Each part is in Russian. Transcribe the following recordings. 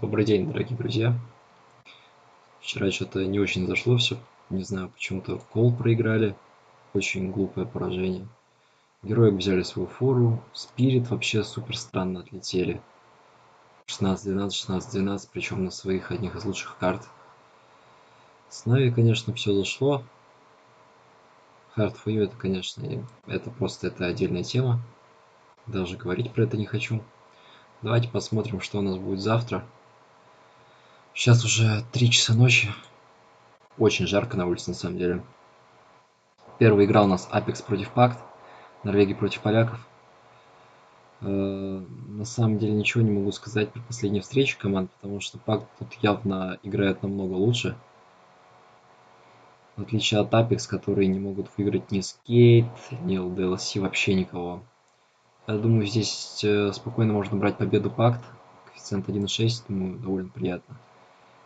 Добрый день, дорогие друзья. Вчера что-то не очень зашло все. Не знаю, почему-то кол проиграли. Очень глупое поражение. Герои взяли свою фору. Спирит вообще супер странно отлетели. 16-12, 16-12, причем на своих одних из лучших карт. С Нави, конечно, все зашло. Hard for you это, конечно, это просто это отдельная тема. Даже говорить про это не хочу. Давайте посмотрим, что у нас будет завтра. Сейчас уже 3 часа ночи. Очень жарко на улице, на самом деле. Первая игра у нас Apex против Пакт. Норвегия против поляков. Э, на самом деле ничего не могу сказать про последние встречи команд, потому что Пакт тут явно играет намного лучше. В отличие от Apex, которые не могут выиграть ни Skate, ни LDLC, вообще никого. Я думаю, здесь э, спокойно можно брать победу Пакт. Коэффициент 1.6, думаю, довольно приятно.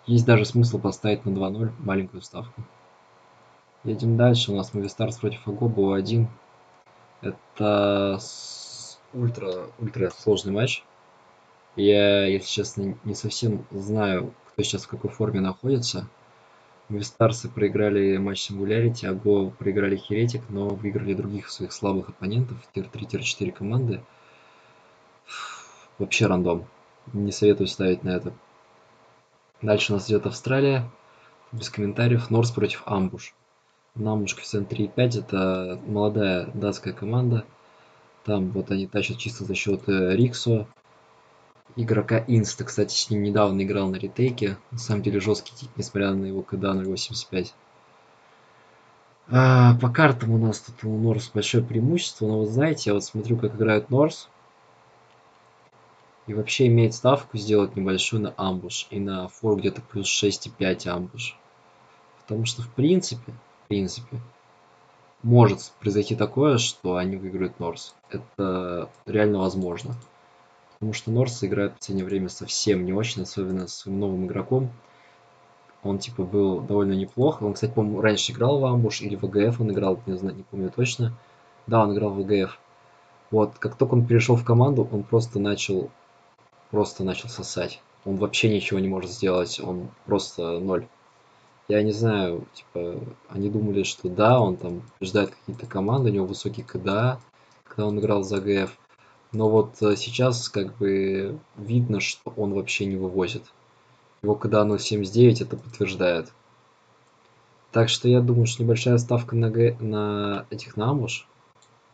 Есть даже смысл поставить на 2-0 маленькую ставку. Едем дальше. У нас Movistar против Агоба 1. Это ультра, ультра сложный матч. Я, если честно, не совсем знаю, кто сейчас в какой форме находится. Movistarсы проиграли матч Singularity, а Go проиграли Heretic, но выиграли других своих слабых оппонентов, тир-3, тир-4 команды. Вообще рандом. Не советую ставить на это. Дальше у нас идет Австралия. Без комментариев. Норс против Амбуш. На Амбуш коэффициент 3,5. Это молодая датская команда. Там вот они тащат чисто за счет э, Риксо. Игрока Инста, кстати, с ним недавно играл на ретейке. На самом деле жесткий тип, несмотря на его КД 0.85. А, по картам у нас тут у Норс большое преимущество. Но вот знаете, я вот смотрю, как играют Норс. И вообще имеет ставку сделать небольшую на амбуш. И на фор где-то плюс 6,5 амбуш. Потому что в принципе, в принципе, может произойти такое, что они выиграют Норс. Это реально возможно. Потому что Норс играет в последнее время совсем не очень, особенно с своим новым игроком. Он типа был довольно неплох. Он, кстати, по-моему, раньше играл в Амбуш или в ВГФ он играл, не знаю, не помню точно. Да, он играл в ВГФ. Вот, как только он перешел в команду, он просто начал просто начал сосать. Он вообще ничего не может сделать, он просто ноль. Я не знаю, типа, они думали, что да, он там побеждает какие-то команды, у него высокий КДА, когда он играл за ГФ. Но вот э, сейчас как бы видно, что он вообще не вывозит. Его КДА 0.79 это подтверждает. Так что я думаю, что небольшая ставка на, Г... на этих на амбуш.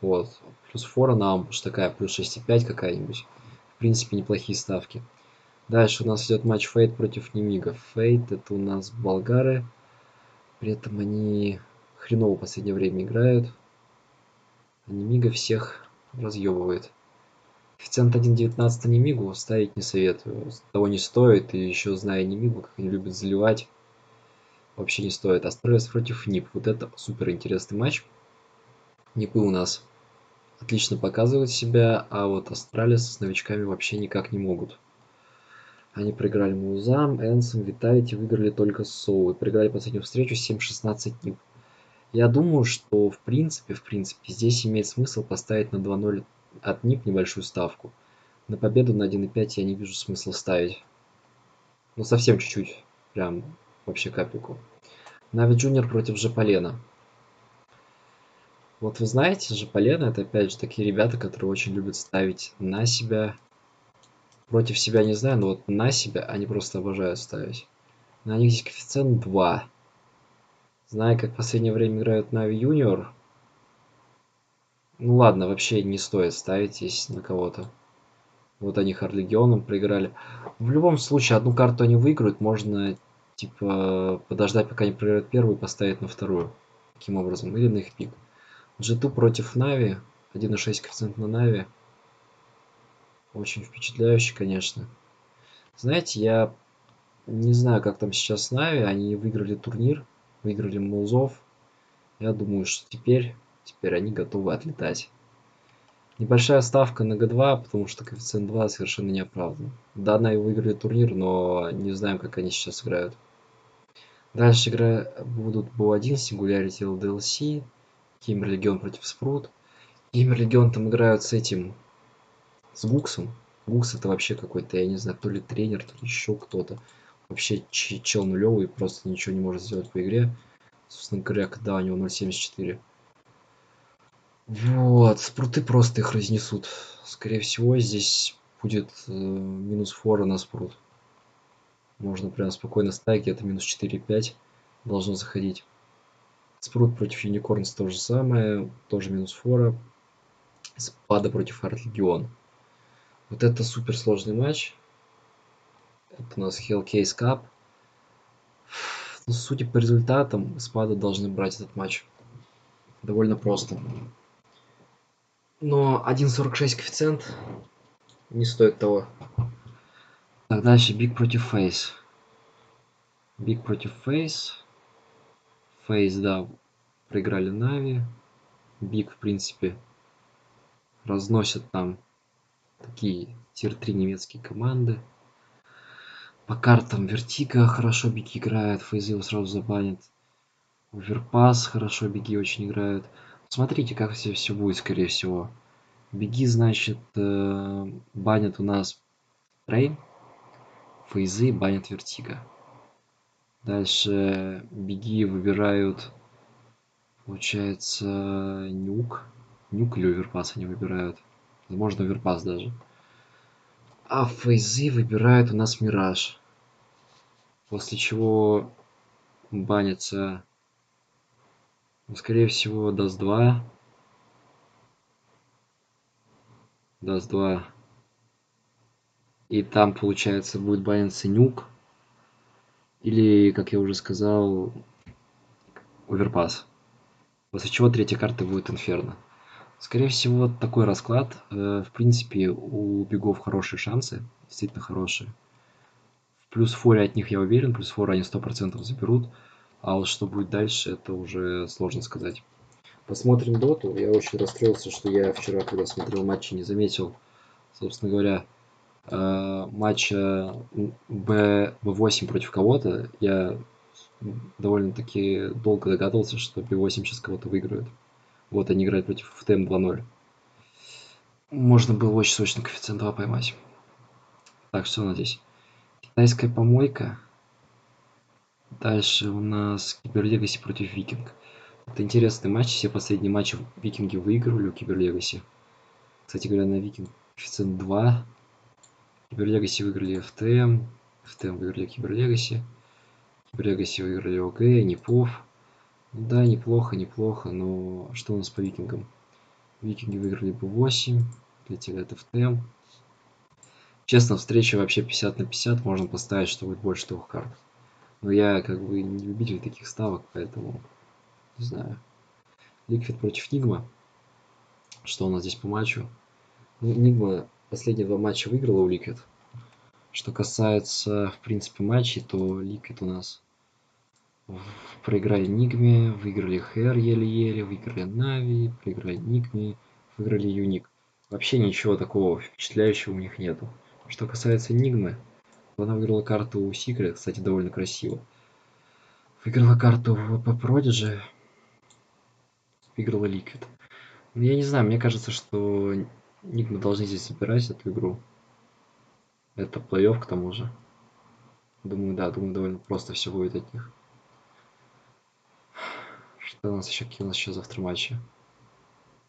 Вот. Плюс фора на амбуш такая, плюс 6,5 какая-нибудь в принципе, неплохие ставки. Дальше у нас идет матч Фейт против Немига. Фейт это у нас болгары. При этом они хреново в последнее время играют. А Немига всех разъебывает. Коэффициент 1.19 Немигу ставить не советую. Того не стоит. И еще зная Немигу, как они любят заливать, вообще не стоит. Astralis против NIP. Вот это супер интересный матч. NIP ы у нас отлично показывают себя, а вот Astralis с новичками вообще никак не могут. Они проиграли mouz ам, ENCE ом, Vitality, выиграли только SAW. И проиграли последнюю встречу 7-16 NIP. Я думаю, что в принципе, в принципе, здесь имеет смысл поставить на 2-0 от NIP небольшую ставку. На победу на 1.5 я не вижу смысла ставить. Ну, совсем чуть-чуть. Прям вообще капельку. NAVI Junior против Japaleno. Вот вы знаете же, Полено это опять же такие ребята, которые очень любят ставить на себя. Против себя не знаю, но вот на себя они просто обожают ставить. На них здесь коэффициент 2. Зная, как в последнее время играют NAVI Junior. Ну ладно, вообще не стоит ставить здесь на кого-то. Вот они Харлегионом проиграли. В любом случае, одну карту они выиграют. Можно, типа, подождать, пока они проиграют первую и поставить на вторую. Таким образом. Или на их пик. G2 против Нави. 1.6 коэффициент на Нави. Очень впечатляюще, конечно. Знаете, я не знаю, как там сейчас Нави. Они выиграли турнир, выиграли Музов. Я думаю, что теперь, теперь они готовы отлетать. Небольшая ставка на Г2, потому что коэффициент 2 совершенно не оправдан. Да, Нави выиграли турнир, но не знаем, как они сейчас играют. Дальше игры будут БО1, Singularity LDLC, Геймер Легион против Спрут. Геймер Легион там играют с этим, с Гуксом. Гукс это вообще какой-то, я не знаю, то ли тренер, то ли еще кто-то. Вообще чел нулевый, просто ничего не может сделать по игре. Собственно говоря, когда у него 0.74. Вот, спруты просто их разнесут. Скорее всего, здесь будет э, минус фора на спрут. Можно прям спокойно ставить, где-то минус 4-5 должно заходить. Спрут против Юникорнс то же самое, тоже минус фора. Спада против Арт Легион. Вот это супер сложный матч. Это у нас Hellcase Cup. Ну, судя по результатам, Спада должны брать этот матч. Довольно просто. Но 1.46 коэффициент не стоит того. Так, дальше BIG против FaZe. BIG против FaZe. FaZe, да, проиграли NaVi. BIG, в принципе, разносят там такие tier-3 немецкие команды. По картам Vertigo хорошо BIG играет, FaZe его сразу забанит. Overpass хорошо Биги очень играют. Смотрите, как все, все будет, скорее всего. Биги, значит, э, банят у нас Train. Фейзы банят Vertigo. Дальше Биги выбирают, получается, Nuke. Nuke или Overpass они выбирают. Возможно, Overpass даже. А фейзы выбирают у нас мираж. После чего банится, ну, скорее всего, Dust 2. Dust 2 и там, получается, будет баниться Nuke. Или, как я уже сказал, оверпас. После чего третья карта будет инферно. Скорее всего, такой расклад. Э, в принципе, у бегов хорошие шансы. Действительно хорошие. Плюс форе от них я уверен. Плюс фора они 100% заберут. А вот что будет дальше, это уже сложно сказать. Посмотрим доту. Я очень расстроился, что я вчера, когда смотрел матчи, не заметил, собственно говоря, матча B, B8 против кого-то, я довольно-таки долго догадывался, что B8 сейчас кого-то выиграет. Вот они играют против FTM 2-0. Можно было очень сочный коэффициент 2 поймать. Так, что у здесь? Китайская помойка. Дальше у нас Киберлегаси против Викинг. Это интересный матч. Все последние матчи Викинги выигрывали у Киберлегаси. Кстати говоря, на Викинг коэффициент 2. Киберлегаси выиграли FTM. FTM выиграли Киберлегаси. Киберлегаси выиграли ОГ, Непов. Да, неплохо, неплохо, но что у нас по викингам? Викинги выиграли по 8, летели от FTM. Честно, встреча вообще 50 на 50, можно поставить, что будет больше двух карт. Но я как бы не любитель таких ставок, поэтому не знаю. Liquid против Nigma. Что у нас здесь по матчу? Ну, Nigma последние два матча выиграла у Liquid. Что касается, в принципе, матчей, то Liquid у нас проиграли Нигме, выиграли HR еле-еле, выиграли NaVi, проиграли Нигме, выиграли Unique. Вообще ничего такого впечатляющего у них нету. Что касается Нигмы, она выиграла карту у Secret, кстати, довольно красиво. Выиграла карту VP.Prodigy, выиграла Liquid. Но я не знаю, мне кажется, что Нигмы должны здесь собирать эту игру. Это плей-офф к тому же. Думаю, да, думаю, довольно просто все будет от них. Что у нас еще, какие у нас еще завтра матчи?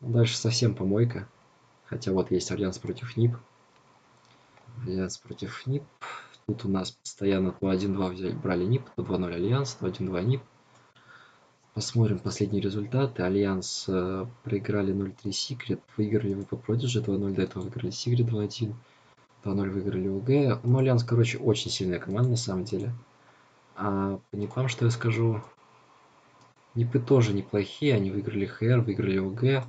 Ну, дальше совсем помойка. Хотя вот есть Альянс против NiP. Alliance против NiP. Тут у нас постоянно то 1-2 взяли, брали NiP, то 2-0 Альянс, то 1-2 NiP. Посмотрим последние результаты. Альянс э, проиграли 0-3 Секрет, выиграли VP.Prodigy 2-0, до этого выиграли Секрет 2-1, 2-0 выиграли OG. Ну, Альянс, короче, очень сильная команда на самом деле. А по Нипам, что я скажу, Нипы тоже неплохие, они выиграли HR, выиграли OG.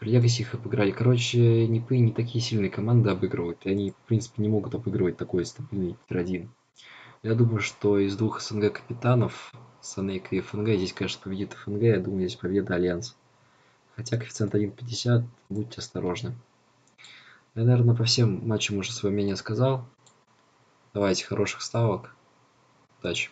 Legacy их обыграли. Короче, Нипы не такие сильные команды обыгрывают, и они, в принципе, не могут обыгрывать такой стабильный tier-1. Я думаю, что из двух СНГ капитанов Sanejka и fng. Здесь, конечно, победит fng. Я думаю, здесь победа Альянс. Хотя коэффициент 1.50. Будьте осторожны. Я, наверное, по всем матчам уже свое мнение сказал. Давайте хороших ставок. Удачи.